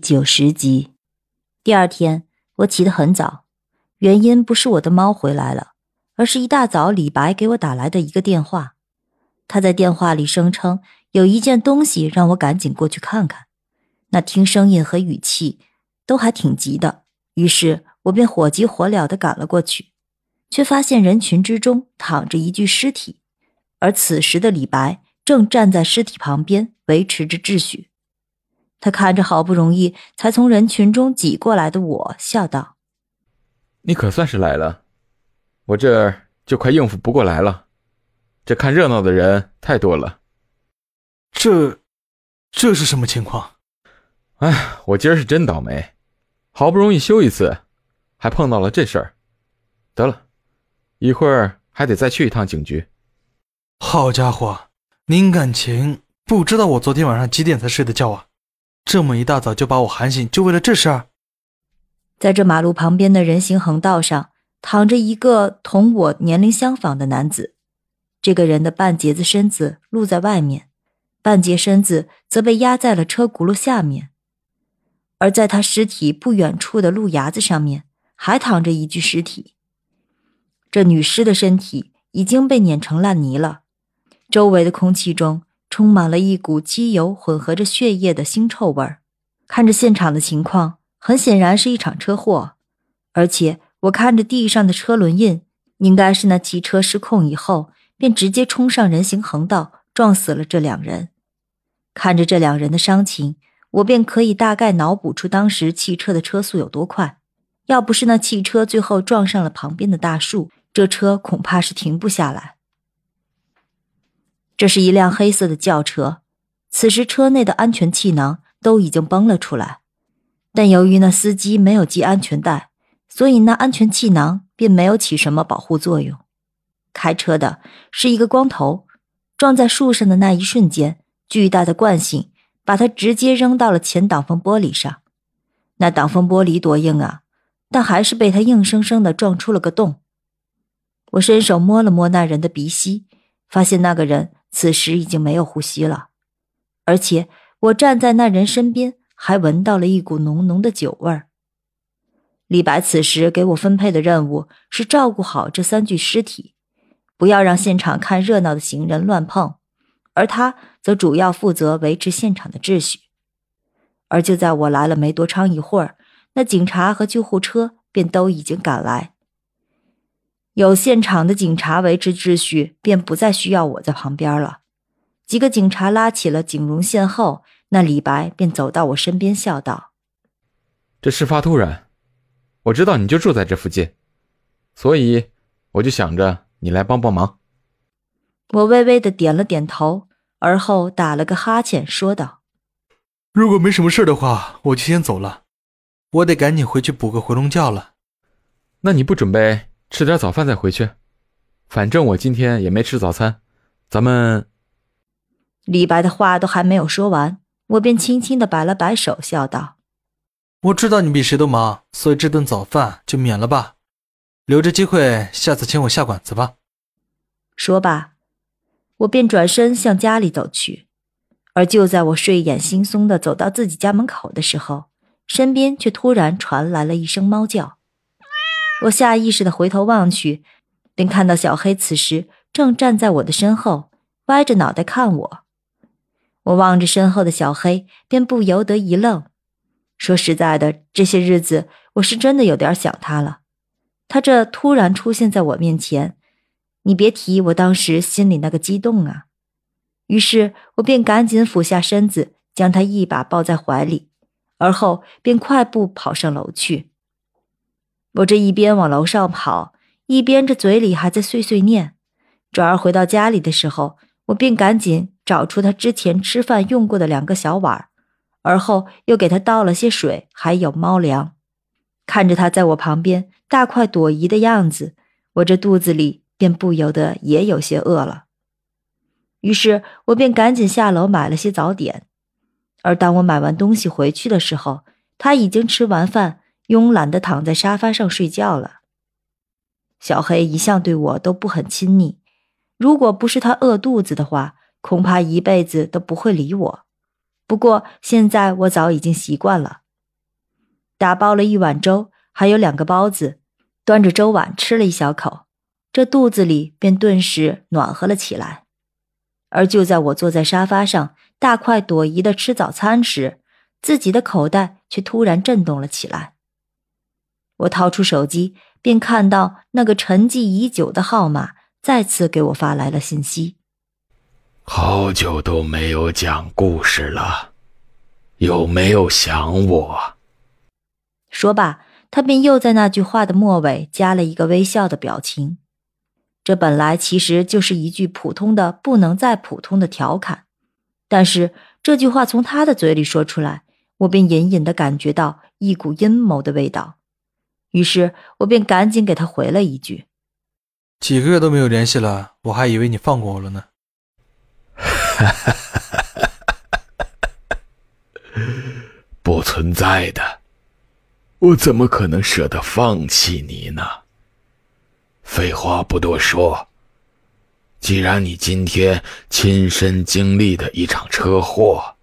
九十集，第二天我起得很早，原因不是我的猫回来了，而是一大早李白给我打来的一个电话。他在电话里声称有一件东西让我赶紧过去看看，那听声音和语气都还挺急的。于是我便火急火燎地赶了过去，却发现人群之中躺着一具尸体，而此时的李白正站在尸体旁边维持着秩序。他看着好不容易才从人群中挤过来的我，笑道：“你可算是来了，我这儿就快应付不过来了。这看热闹的人太多了。这，这是什么情况？哎，我今儿是真倒霉，好不容易休一次，还碰到了这事儿。得了，一会儿还得再去一趟警局。好家伙，您感情不知道我昨天晚上几点才睡的觉啊？”这么一大早就把我喊醒，就为了这事儿。在这马路旁边的人行横道上，躺着一个同我年龄相仿的男子。这个人的半截子身子露在外面，半截身子则被压在了车轱辘下面。而在他尸体不远处的路牙子上面，还躺着一具尸体。这女尸的身体已经被碾成烂泥了，周围的空气中。充满了一股机油混合着血液的腥臭味儿。看着现场的情况，很显然是一场车祸，而且我看着地上的车轮印，应该是那汽车失控以后便直接冲上人行横道，撞死了这两人。看着这两人的伤情，我便可以大概脑补出当时汽车的车速有多快。要不是那汽车最后撞上了旁边的大树，这车恐怕是停不下来。这是一辆黑色的轿车，此时车内的安全气囊都已经崩了出来，但由于那司机没有系安全带，所以那安全气囊并没有起什么保护作用。开车的是一个光头，撞在树上的那一瞬间，巨大的惯性把他直接扔到了前挡风玻璃上。那挡风玻璃多硬啊，但还是被他硬生生的撞出了个洞。我伸手摸了摸那人的鼻息，发现那个人。此时已经没有呼吸了，而且我站在那人身边，还闻到了一股浓浓的酒味儿。李白此时给我分配的任务是照顾好这三具尸体，不要让现场看热闹的行人乱碰，而他则主要负责维持现场的秩序。而就在我来了没多长一会儿，那警察和救护车便都已经赶来。有现场的警察维持秩序，便不再需要我在旁边了。几个警察拉起了警绒线后，那李白便走到我身边，笑道：“这事发突然，我知道你就住在这附近，所以我就想着你来帮帮忙。”我微微的点了点头，而后打了个哈欠，说道：“如果没什么事的话，我就先走了，我得赶紧回去补个回笼觉了。那你不准备？”吃点早饭再回去，反正我今天也没吃早餐。咱们，李白的话都还没有说完，我便轻轻的摆了摆手，笑道：“我知道你比谁都忙，所以这顿早饭就免了吧，留着机会下次请我下馆子吧。”说罢，我便转身向家里走去。而就在我睡眼惺忪的走到自己家门口的时候，身边却突然传来了一声猫叫。我下意识的回头望去，便看到小黑此时正站在我的身后，歪着脑袋看我。我望着身后的小黑，便不由得一愣。说实在的，这些日子我是真的有点想他了。他这突然出现在我面前，你别提我当时心里那个激动啊！于是我便赶紧俯下身子，将他一把抱在怀里，而后便快步跑上楼去。我这一边往楼上跑，一边这嘴里还在碎碎念。转而回到家里的时候，我便赶紧找出他之前吃饭用过的两个小碗，而后又给他倒了些水，还有猫粮。看着他在我旁边大快朵颐的样子，我这肚子里便不由得也有些饿了。于是我便赶紧下楼买了些早点。而当我买完东西回去的时候，他已经吃完饭。慵懒地躺在沙发上睡觉了。小黑一向对我都不很亲昵，如果不是他饿肚子的话，恐怕一辈子都不会理我。不过现在我早已经习惯了，打包了一碗粥，还有两个包子，端着粥碗吃了一小口，这肚子里便顿时暖和了起来。而就在我坐在沙发上大快朵颐的吃早餐时，自己的口袋却突然震动了起来。我掏出手机，便看到那个沉寂已久的号码再次给我发来了信息。好久都没有讲故事了，有没有想我？说罢，他便又在那句话的末尾加了一个微笑的表情。这本来其实就是一句普通的不能再普通的调侃，但是这句话从他的嘴里说出来，我便隐隐的感觉到一股阴谋的味道。于是我便赶紧给他回了一句：“几个月都没有联系了，我还以为你放过我了呢。”不存在的，我怎么可能舍得放弃你呢？废话不多说，既然你今天亲身经历的一场车祸，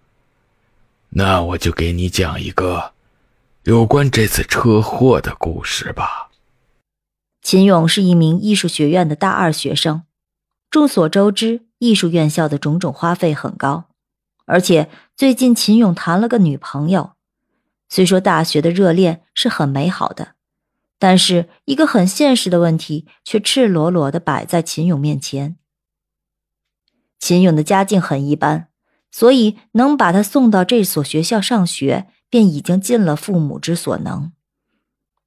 那我就给你讲一个有关这次车祸的故事吧。秦勇是一名艺术学院的大二学生，众所周知，艺术院校的种种花费很高，而且最近秦勇谈了个女朋友。虽说大学的热恋是很美好的。但是，一个很现实的问题却赤裸裸的摆在秦勇面前。秦勇的家境很一般，所以能把他送到这所学校上学，便已经尽了父母之所能。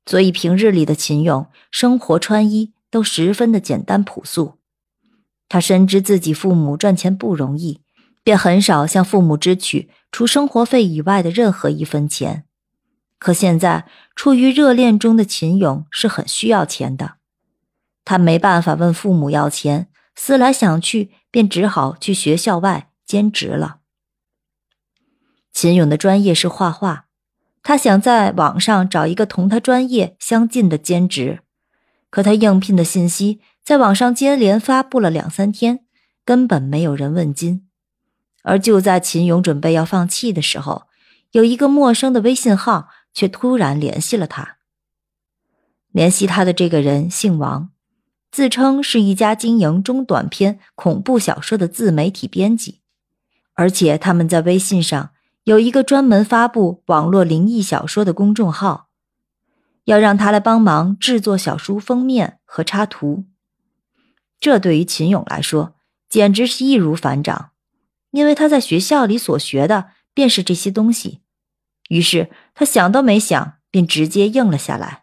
所以平日里的秦勇，生活穿衣都十分的简单朴素。他深知自己父母赚钱不容易，便很少向父母支取除生活费以外的任何一分钱。可现在，处于热恋中的秦勇是很需要钱的，他没办法问父母要钱，思来想去，便只好去学校外兼职了。秦勇的专业是画画，他想在网上找一个同他专业相近的兼职，可他应聘的信息在网上接连发布了两三天，根本没有人问津。而就在秦勇准备要放弃的时候，有一个陌生的微信号。却突然联系了他。联系他的这个人姓王，自称是一家经营中短篇恐怖小说的自媒体编辑，而且他们在微信上有一个专门发布网络灵异小说的公众号，要让他来帮忙制作小书封面和插图。这对于秦勇来说简直是易如反掌，因为他在学校里所学的便是这些东西。于是他想都没想，便直接应了下来。